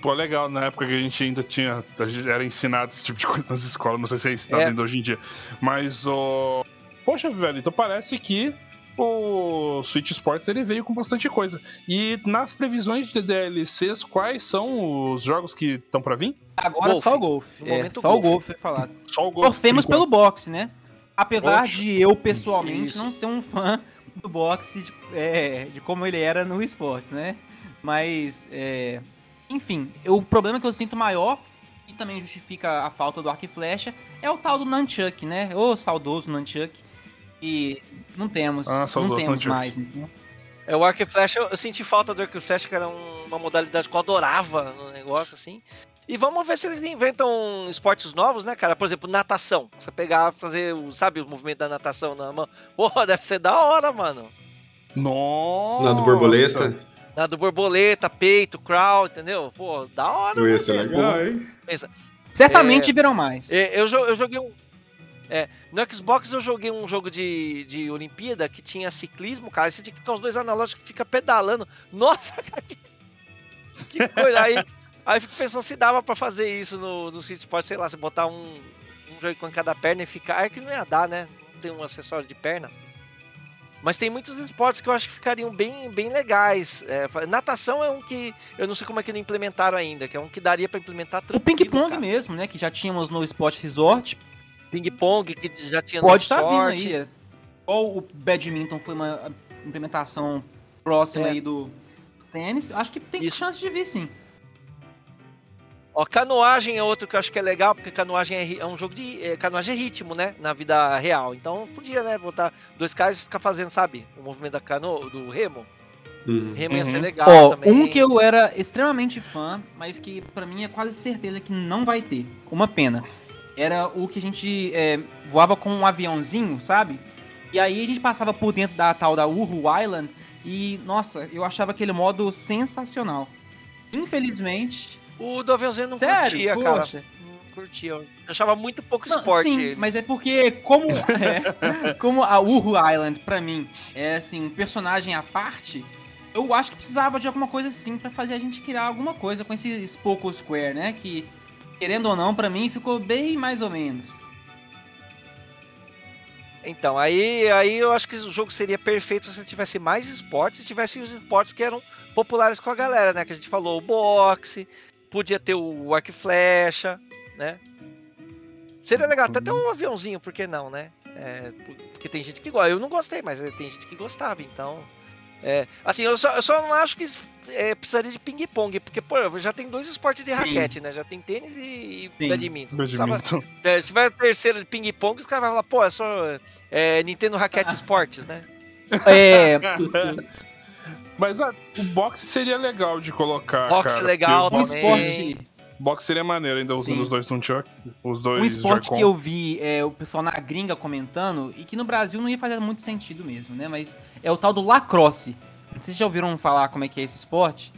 Pô, legal, na época que a gente ainda tinha. A gente era ensinado esse tipo de coisa nas escolas, não sei se é ensinado É. ainda hoje em dia. Mas, o. Poxa, velho, então parece que o Switch Sports ele veio com bastante coisa. E nas previsões de DLCs, quais são os jogos que estão pra vir? Agora Golfe. só o golfe. No É, momento, só o golfe. golfe é falado. Só o Golf. Torcemos pelo boxe, né? Apesar Oxe. de eu, pessoalmente, Isso. não ser um fã do boxe, de, é, de como ele era no esportes, né? Mas, é, enfim, o problema que eu sinto maior, e também justifica a falta do arco e flecha, é o tal do Nunchuck, né? O saudoso Nunchuck. E não temos, Ah, não temos Nunchuck. mais. Então, É, o arco e flecha, eu, senti falta do arco e flecha, que era um- uma modalidade que eu adorava no negócio, assim. E vamos ver se eles inventam esportes novos, né, cara? Por exemplo, natação. Você pegar, fazer, o, sabe, o movimento da natação na mão. Porra, deve ser da hora, mano. Nossa! Na do borboleta. Na do borboleta, peito, crawl, entendeu? Pô, da hora. Né, ser mesmo. legal, hein? certamente virão mais. É, Eu, eu joguei um. É, no Xbox eu joguei um jogo de, de Olimpíada que tinha ciclismo, cara. Você tinha que ficar os dois analógicos que fica pedalando. <laughs> Nossa, cara, que, que coisa. Aí, aí eu fico pensando se dava pra fazer isso no, no Street Sport, sei lá, você botar um, um Joy-Con em cada perna e ficar. É que não ia dar, né? Não tem um acessório de perna. Mas tem muitos esportes que eu acho que ficariam bem, bem legais. É, natação é um que eu não sei como é que não implementaram ainda, que é um que daria pra implementar O ping-pong mesmo, né? Que já tínhamos no Sport Resort, Ping-pong, que já tinha no Pode estar vindo Resort. aí. Igual o badminton foi uma implementação próxima É. aí do tênis, acho que tem Isso. chance de vir sim. Ó, canoagem é outro que eu acho que é legal, porque canoagem é, é um jogo de. é, canoagem é ritmo, né? Na vida real. Então podia, né? Botar dois caras e ficar fazendo, sabe? O movimento da cano, do remo. Uhum. Remo ia ser Uhum. legal Ó, também. um que eu era extremamente fã, mas que pra mim é quase certeza que não vai ter. Uma pena. Era o que a gente é, voava com um aviãozinho, sabe? E aí a gente passava por dentro da tal da Uhu Island e, nossa, eu achava aquele modo sensacional. Infelizmente. O do aviãozinho eu não Sério? curtia, cara. Poxa. Não curtia. Eu achava muito pouco Não, esporte Sim, ele. mas é porque como <laughs> é, como a Uhu Island pra mim é assim um personagem à parte, eu acho que precisava de alguma coisa assim pra fazer a gente criar alguma coisa com esse Spoco Square, né? Que querendo ou não, pra mim ficou bem mais ou menos. Então, aí, aí eu acho que o jogo seria perfeito se tivesse mais esportes e tivesse os esportes que eram populares com a galera, né? Que a gente falou, o boxe, podia ter o arco e flecha, né? Seria legal até ter um aviãozinho, por que não, né? É, por- porque tem gente que gosta. Eu não gostei, mas tem gente que gostava, então. É, assim, eu só, eu só não acho que é, precisaria de ping-pong, porque, pô, já tem dois esportes de Sim. raquete, né? Já tem tênis e, e badminton. <laughs> É, se tiver terceiro de ping-pong, os caras vão falar, pô, é só é, Nintendo Raquete <laughs> Esportes, né? É, <laughs> Mas ah, o boxe seria legal de colocar. Boxe cara, é legal porque o boxe- também. esporte, Boxe seria maneiro, ainda usando Sim. os dois Nunchuck. Os dois um esporte que eu vi é, o pessoal na gringa comentando e que no Brasil não ia fazer muito sentido mesmo, né? Mas é o tal do lacrosse. Vocês já ouviram falar como é que é esse esporte?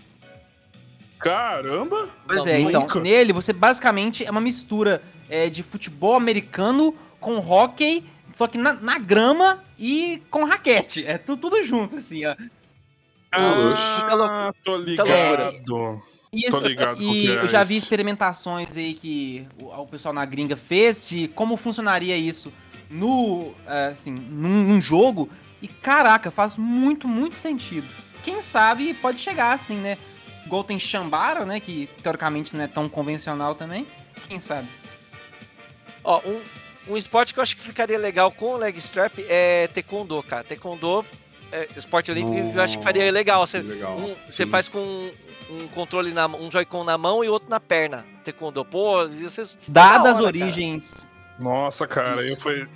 Caramba! Pois é, então, nunca. nele você basicamente é uma mistura é, de futebol americano com hockey, só que na, na grama e com raquete. É tu- tudo junto, assim, ó. Ah, tô ligado. Isso, ligado com o e que é eu já vi experimentações aí que o, o pessoal na gringa fez de como funcionaria isso no, é, assim, num, num jogo. E caraca, faz muito, muito sentido. Quem sabe pode chegar assim, né? Igual tem Shambara, né? Que teoricamente não é tão convencional também. Quem sabe? Ó, um, um esporte que eu acho que ficaria legal com o leg strap é taekwondo, cara. Taekwondo, é, esporte olímpico, eu acho que faria legal. Você, legal. um- você faz com um, um controle, na, um Joy-Con na mão e outro na perna. Taekwondo, pô, isso é Dadas da as hora, origens. Nossa, cara, eu fui.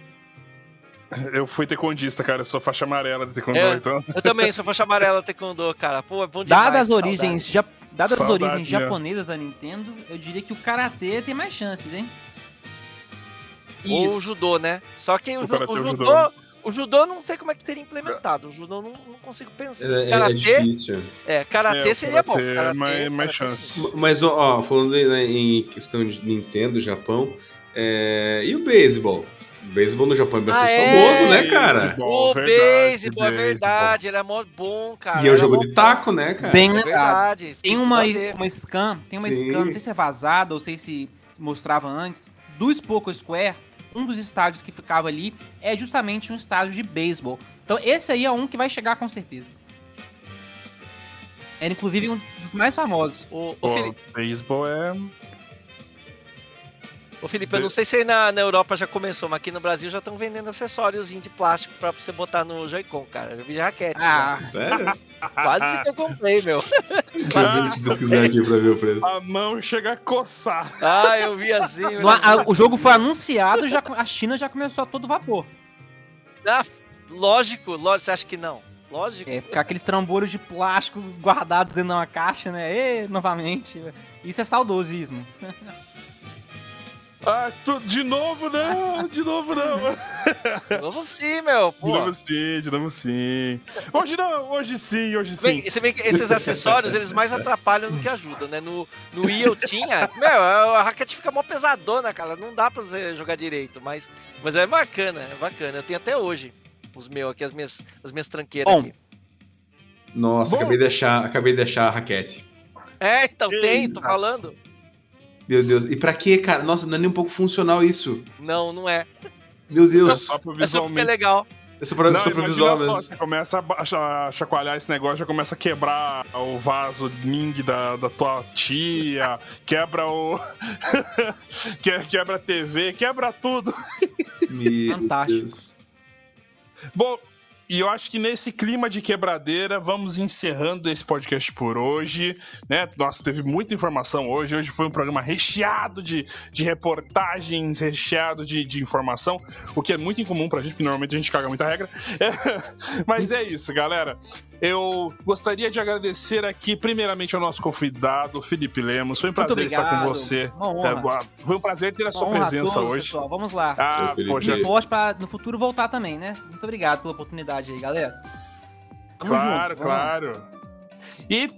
Eu fui taekwondista, cara. Eu sou faixa amarela de taekwondo, É. então. Eu também sou faixa amarela Taekwondo, cara. Pô, é bom demais. Dadas origens, ja, dadas as Saudade origens mesmo. japonesas da Nintendo, eu diria que o karatê tem mais chances, hein? Ou o Isso. judô, né? Só que o, o o judô, judô. O judô não sei como é que teria implementado. O judô eu não, não consigo pensar. É, é- é karatê, difícil. é, karatê É, o seria bom. karatê é mais- mais chance. sim. Mas, ó, falando né, em questão de Nintendo, Japão, é, e o beisebol? O beisebol no Japão é bastante Ah, é? famoso, né, cara? Beisebol. O verdade, beisebol, é verdade, era mó bom, cara. E é um era jogo de bom. taco, né, cara? Bem É lembrado. verdade. Tem tudo uma, uma scan, tem uma Sim. scan, não sei se é vazada ou sei se mostrava antes, do Spoco Square, um dos estádios que ficava ali é justamente um estádio de beisebol. Então esse aí é um que vai chegar com certeza. Era inclusive um dos mais famosos. O, o, Felipe, beisebol é. O Felipe, eu não sei se aí na, na Europa já começou, mas aqui no Brasil já estão vendendo acessórios de plástico pra você botar no Joy-Con, cara. Eu vi de raquete. Ah, Sério? <laughs> Quase que eu comprei, meu. <laughs> Deixa eu pesquisar aqui pra ver o preço. A mão chega a coçar. Ah, eu vi assim. <laughs> no- a- o jogo foi anunciado, já, a China já começou a todo vapor. Ah, lógico, lógico, você acha que não? Lógico. É, ficar aqueles trambolhos de plástico guardados dentro de uma caixa, né? E, novamente. Isso é saudosismo. Ah, tu, de novo não, de novo não. De novo sim, meu. De Pô. novo sim, de novo sim. Hoje não, hoje sim, hoje Bem, sim. você vê que esses acessórios, eles mais atrapalham do que ajudam, né? No, no Wii eu tinha, meu, a raquete fica mó pesadona, cara, não dá pra você jogar direito, mas, mas é bacana, é bacana. Eu tenho até hoje os meus aqui, as minhas, as minhas tranqueiras Bom. aqui. Nossa, Bom. acabei de achar, acabei de achar a raquete. É, então tem, tô Eita. falando. Meu Deus, e pra quê, cara? Nossa, não é nem um pouco funcional isso. Não, não é. Meu É Deus, só pro É só porque é legal. é só pra, Não, só pra visual só, mesmo. você começa a chacoalhar esse negócio, já começa a quebrar o vaso Ming da, da tua tia, <laughs> quebra o. <laughs> que- quebra a TV, quebra tudo. Fantástico. Bom, e eu acho que nesse clima de quebradeira, vamos encerrando esse podcast por hoje, né? Nossa, teve muita informação hoje. Hoje foi um programa recheado de, de reportagens, recheado de, de informação, o que é muito incomum pra gente, porque normalmente a gente caga muita regra. É, <laughs> mas é isso, galera. Eu gostaria de agradecer aqui, primeiramente, ao nosso convidado, Felipe Lemos. Foi um prazer estar com você. Uma honra. É, Foi um prazer ter a sua presença todos, hoje. pessoal. Vamos lá. Ah, Eu, poxa, e pra no futuro voltar também, né? Muito obrigado pela oportunidade aí, galera. Tamo Claro, junto, claro. E,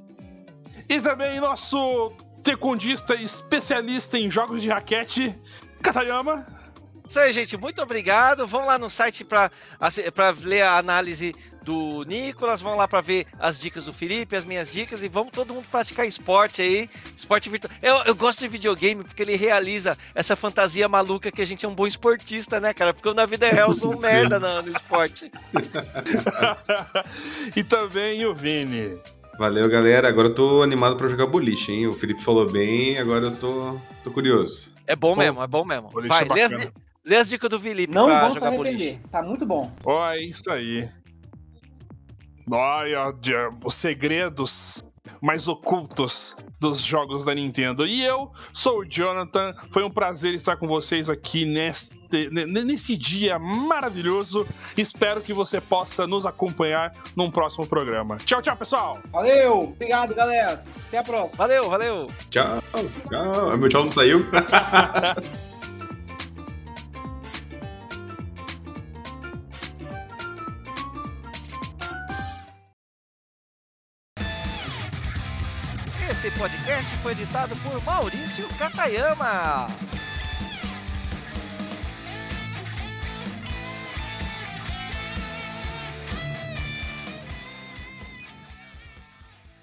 e também nosso tecondista especialista em jogos de raquete, Katayama. Isso aí, gente. Muito obrigado. Vão lá no site para ler a análise do Nicolas. Vão lá para ver as dicas do Felipe, as minhas dicas. E vamos todo mundo praticar esporte aí. Esporte virtual. Eu, eu gosto de videogame porque ele realiza essa fantasia maluca que a gente é um bom esportista, né, cara? Porque eu na vida real sou um <laughs> merda no, no esporte. <laughs> e também o Vini. Valeu, galera. Agora eu tô animado pra jogar boliche, hein? O Felipe falou bem, agora eu tô, tô curioso. É bom Bom, mesmo, é bom mesmo. boliche Vai, é lê as, lê as dicas do Felipe Não pra se jogar arrepender. boliche. Tá muito bom. Ó, é isso aí. Olha, de- os segredos mais ocultos dos jogos da Nintendo. E eu sou o Jonathan. Foi um prazer estar com vocês aqui neste, ne- nesse dia maravilhoso. Espero que você possa nos acompanhar num próximo programa. Tchau, tchau, pessoal! Valeu! Obrigado, galera. Até a próxima. Valeu, valeu. Tchau, tchau. Meu tchau não saiu? <laughs> podcast foi editado por Maurício Katayama.